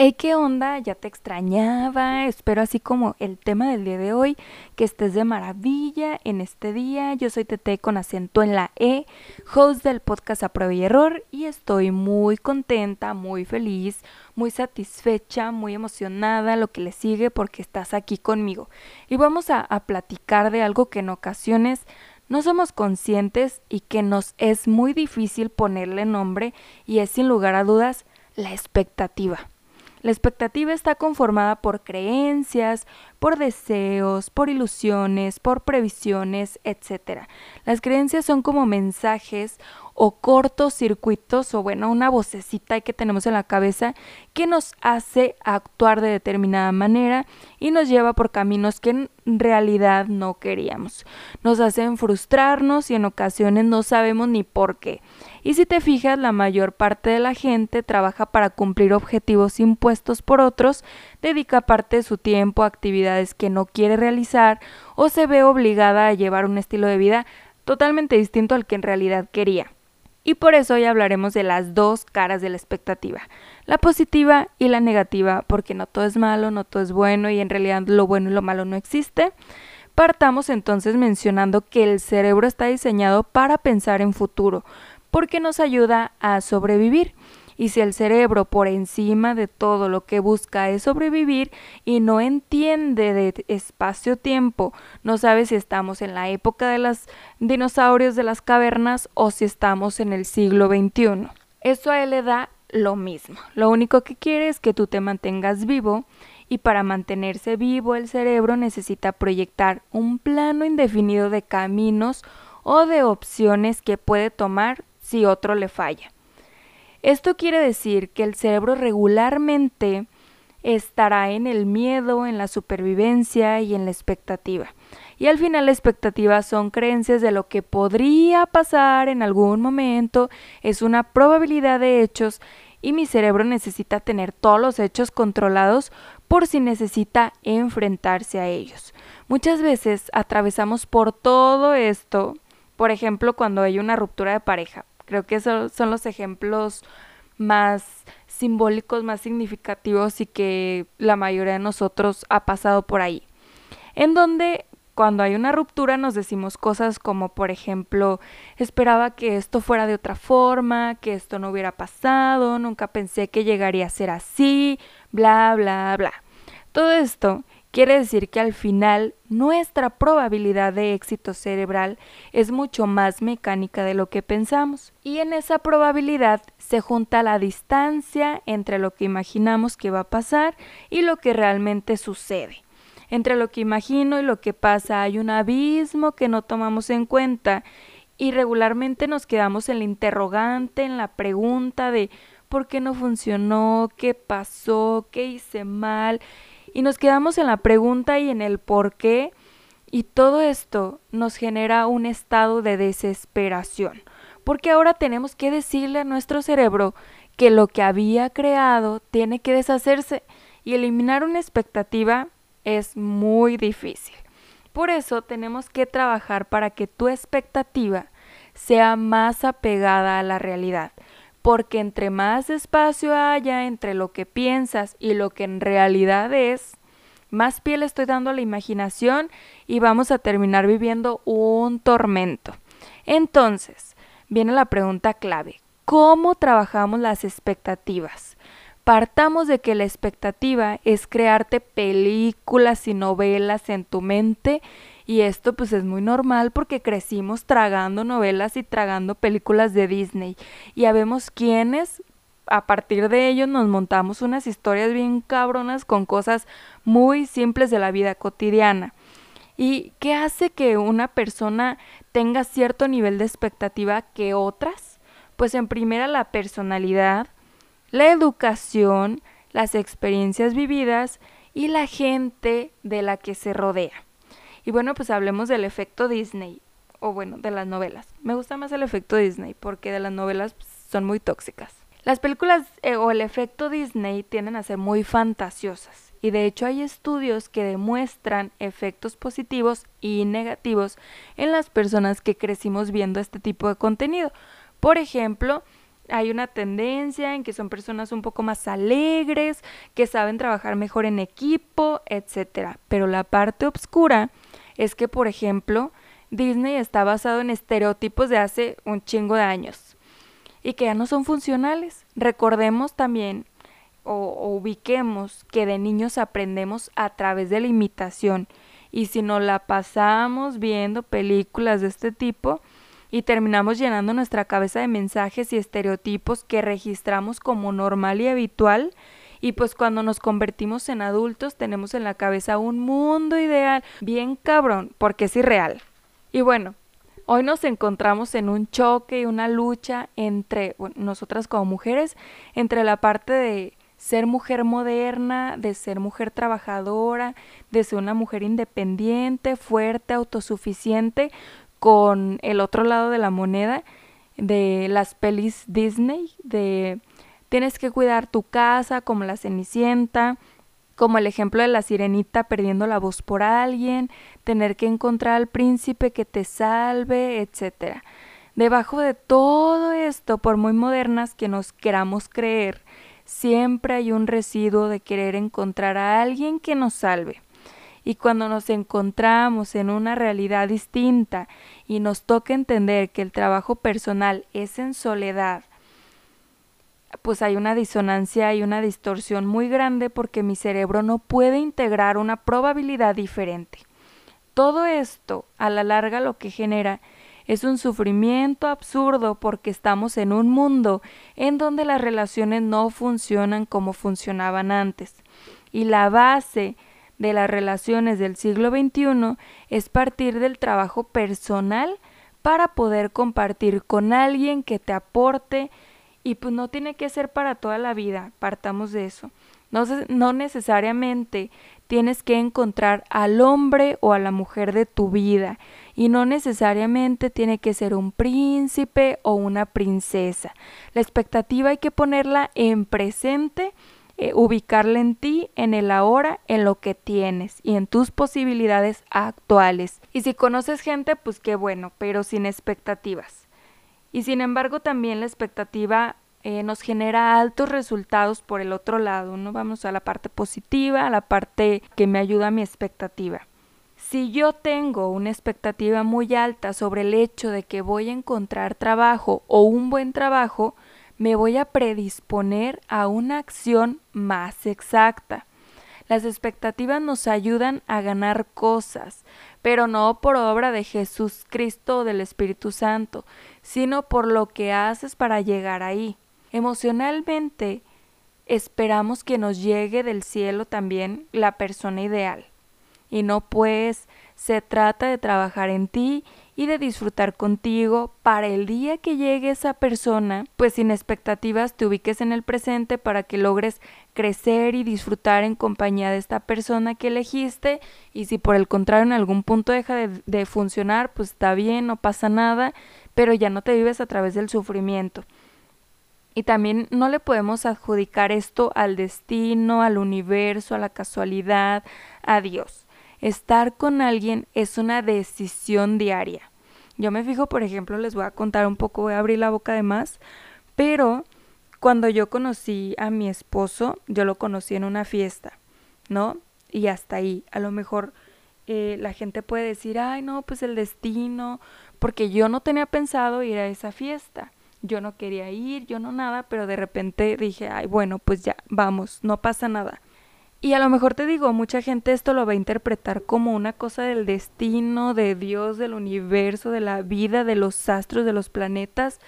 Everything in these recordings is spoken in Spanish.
Hey, ¿qué onda? Ya te extrañaba. Espero así como el tema del día de hoy, que estés de maravilla en este día. Yo soy Tete con acento en la E, host del podcast A Prueba y Error, y estoy muy contenta, muy feliz, muy satisfecha, muy emocionada lo que le sigue porque estás aquí conmigo. Y vamos a, a platicar de algo que en ocasiones no somos conscientes y que nos es muy difícil ponerle nombre y es sin lugar a dudas la expectativa. La expectativa está conformada por creencias, por deseos, por ilusiones, por previsiones, etc. Las creencias son como mensajes o cortos circuitos o bueno, una vocecita que tenemos en la cabeza que nos hace actuar de determinada manera y nos lleva por caminos que en realidad no queríamos. Nos hacen frustrarnos y en ocasiones no sabemos ni por qué. Y si te fijas, la mayor parte de la gente trabaja para cumplir objetivos impuestos por otros, dedica parte de su tiempo a actividades que no quiere realizar o se ve obligada a llevar un estilo de vida totalmente distinto al que en realidad quería. Y por eso hoy hablaremos de las dos caras de la expectativa, la positiva y la negativa, porque no todo es malo, no todo es bueno y en realidad lo bueno y lo malo no existe. Partamos entonces mencionando que el cerebro está diseñado para pensar en futuro, porque nos ayuda a sobrevivir. Y si el cerebro por encima de todo lo que busca es sobrevivir y no entiende de espacio-tiempo, no sabe si estamos en la época de los dinosaurios de las cavernas o si estamos en el siglo XXI. Eso a él le da lo mismo. Lo único que quiere es que tú te mantengas vivo y para mantenerse vivo el cerebro necesita proyectar un plano indefinido de caminos o de opciones que puede tomar si otro le falla. Esto quiere decir que el cerebro regularmente estará en el miedo, en la supervivencia y en la expectativa. Y al final la expectativa son creencias de lo que podría pasar en algún momento, es una probabilidad de hechos y mi cerebro necesita tener todos los hechos controlados por si necesita enfrentarse a ellos. Muchas veces atravesamos por todo esto, por ejemplo, cuando hay una ruptura de pareja. Creo que esos son los ejemplos más simbólicos, más significativos y que la mayoría de nosotros ha pasado por ahí. En donde cuando hay una ruptura nos decimos cosas como, por ejemplo, esperaba que esto fuera de otra forma, que esto no hubiera pasado, nunca pensé que llegaría a ser así, bla, bla, bla. Todo esto Quiere decir que al final nuestra probabilidad de éxito cerebral es mucho más mecánica de lo que pensamos. Y en esa probabilidad se junta la distancia entre lo que imaginamos que va a pasar y lo que realmente sucede. Entre lo que imagino y lo que pasa hay un abismo que no tomamos en cuenta y regularmente nos quedamos en la interrogante, en la pregunta de ¿por qué no funcionó? ¿Qué pasó? ¿Qué hice mal? Y nos quedamos en la pregunta y en el por qué y todo esto nos genera un estado de desesperación, porque ahora tenemos que decirle a nuestro cerebro que lo que había creado tiene que deshacerse y eliminar una expectativa es muy difícil. Por eso tenemos que trabajar para que tu expectativa sea más apegada a la realidad, porque entre más espacio haya entre lo que piensas y lo que en realidad es, más piel estoy dando a la imaginación y vamos a terminar viviendo un tormento. Entonces, viene la pregunta clave. ¿Cómo trabajamos las expectativas? Partamos de que la expectativa es crearte películas y novelas en tu mente y esto pues es muy normal porque crecimos tragando novelas y tragando películas de Disney. Y habemos quienes a partir de ello nos montamos unas historias bien cabronas con cosas muy simples de la vida cotidiana. ¿Y qué hace que una persona tenga cierto nivel de expectativa que otras? Pues en primera la personalidad, la educación, las experiencias vividas y la gente de la que se rodea. Y bueno, pues hablemos del efecto Disney, o bueno, de las novelas. Me gusta más el efecto Disney porque de las novelas pues, son muy tóxicas. Las películas eh, o el efecto Disney tienden a ser muy fantasiosas y de hecho hay estudios que demuestran efectos positivos y negativos en las personas que crecimos viendo este tipo de contenido. Por ejemplo, hay una tendencia en que son personas un poco más alegres, que saben trabajar mejor en equipo, etc. Pero la parte oscura es que, por ejemplo, Disney está basado en estereotipos de hace un chingo de años y que ya no son funcionales. Recordemos también o, ubiquemos que de niños aprendemos a través de la imitación y si nos la pasamos viendo películas de este tipo y terminamos llenando nuestra cabeza de mensajes y estereotipos que registramos como normal y habitual, y pues cuando nos convertimos en adultos tenemos en la cabeza un mundo ideal bien cabrón porque es irreal. Y bueno, hoy nos encontramos en un choque y una lucha entre nosotras como mujeres, entre la parte de ser mujer moderna, de ser mujer trabajadora, de ser una mujer independiente, fuerte, autosuficiente, con el otro lado de la moneda de las pelis Disney, de tienes que cuidar tu casa como la Cenicienta, como el ejemplo de la sirenita perdiendo la voz por alguien, tener que encontrar al príncipe que te salve, etc. Debajo de todo esto, por muy modernas que nos queramos creer, siempre hay un residuo de querer encontrar a alguien que nos salve. Y cuando nos encontramos en una realidad distinta y nos toca entender que el trabajo personal es en soledad, pues hay una disonancia y una distorsión muy grande porque mi cerebro no puede integrar una probabilidad diferente. Todo esto, a la larga, lo que genera es un sufrimiento absurdo porque estamos en un mundo en donde las relaciones no funcionan como funcionaban antes. Y la base de las relaciones del siglo XXI es partir del trabajo personal para poder compartir con alguien que te aporte y pues no tiene que ser para toda la vida, partamos de eso. No, no necesariamente tienes que encontrar al hombre o a la mujer de tu vida y no necesariamente tiene que ser un príncipe o una princesa. La expectativa hay que ponerla en presente, eh, ubicarla en ti, en el ahora, en lo que tienes y en tus posibilidades actuales. Y si conoces gente, pues qué bueno, pero sin expectativas. Y sin embargo también la expectativa eh, nos genera altos resultados por el otro lado, ¿no? Vamos a la parte positiva, a la parte que me ayuda a mi expectativa. Si yo tengo una expectativa muy alta sobre el hecho de que voy a encontrar trabajo o un buen trabajo, me voy a predisponer a una acción más exacta. Las expectativas nos ayudan a ganar cosas, pero no por obra de Jesús Cristo o del Espíritu Santo, sino por lo que haces para llegar ahí. Emocionalmente, esperamos que nos llegue del cielo también la persona ideal. Y no pues, se trata de trabajar en ti y de disfrutar contigo para el día que llegue esa persona, pues sin expectativas te ubiques en el presente para que logres crecer y disfrutar en compañía de esta persona que elegiste y si por el contrario en algún punto deja de, funcionar, pues está bien, no pasa nada, pero ya no te vives a través del sufrimiento. Y también no le podemos adjudicar esto al destino, al universo, a la casualidad, a Dios. Estar con alguien es una decisión diaria. Yo me fijo, por ejemplo, les voy a contar un poco, voy a abrir la boca de más, pero cuando yo conocí a mi esposo, yo lo conocí en una fiesta, ¿no? Y hasta ahí, a lo mejor eh, la gente puede decir, ay, no, pues el destino, porque yo no tenía pensado ir a esa fiesta. Yo no quería ir, yo no nada, pero de repente dije, ay, bueno, pues ya, vamos, no pasa nada. Y a lo mejor te digo, mucha gente esto lo va a interpretar como una cosa del destino, de Dios, del universo, de la vida, de los astros, de los planetas.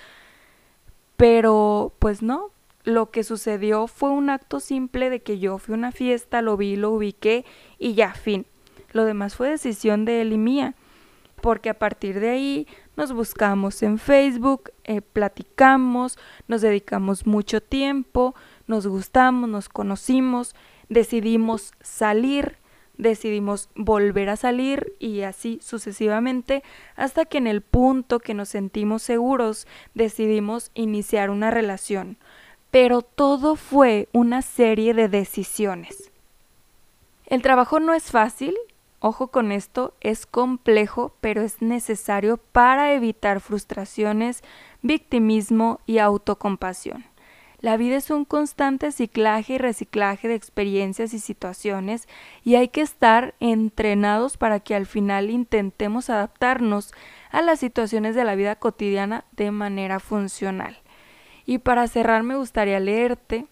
Pero pues no, lo que sucedió fue un acto simple de que yo fui a una fiesta, lo vi, lo ubiqué y ya, fin. Lo demás fue decisión de él y mía, porque a partir de ahí nos buscamos en Facebook, eh, platicamos, nos dedicamos mucho tiempo, nos gustamos, nos conocimos, decidimos salir, decidimos volver a salir y así sucesivamente hasta que en el punto que nos sentimos seguros decidimos iniciar una relación. Pero todo fue una serie de decisiones. El trabajo no es fácil, ojo con esto, es complejo, pero es necesario para evitar frustraciones, victimismo y autocompasión. La vida es un constante ciclaje y reciclaje de experiencias y situaciones y hay que estar entrenados para que al final intentemos adaptarnos a las situaciones de la vida cotidiana de manera funcional. Y para cerrar me gustaría leerte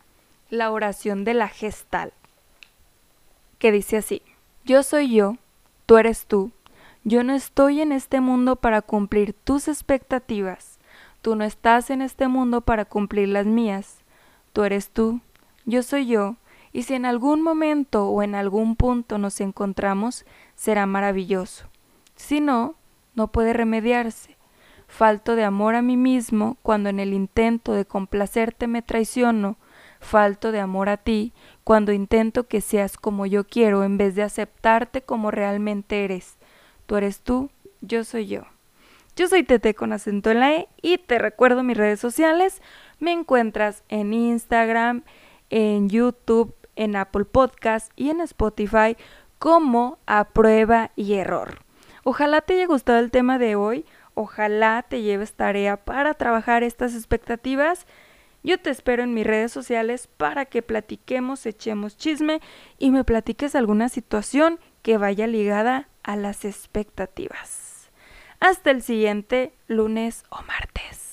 la oración de la gestal, que dice así, yo soy yo, tú eres tú, yo no estoy en este mundo para cumplir tus expectativas, tú no estás en este mundo para cumplir las mías, Tú eres tú, yo soy yo, y si en algún momento o en algún punto nos encontramos, será maravilloso. Si no, no puede remediarse. Falto de amor a mí mismo cuando en el intento de complacerte me traiciono. Falto de amor a ti cuando intento que seas como yo quiero en vez de aceptarte como realmente eres. Tú eres tú, yo soy yo. Yo soy Tete con acento en la E y te recuerdo mis redes sociales. Me encuentras en Instagram, en YouTube, en Apple Podcast y en Spotify como a prueba y error. Ojalá te haya gustado el tema de hoy, ojalá te lleves tarea para trabajar estas expectativas. Yo te espero en mis redes sociales para que platiquemos, echemos chisme y me platiques alguna situación que vaya ligada a las expectativas. Hasta el siguiente lunes o martes.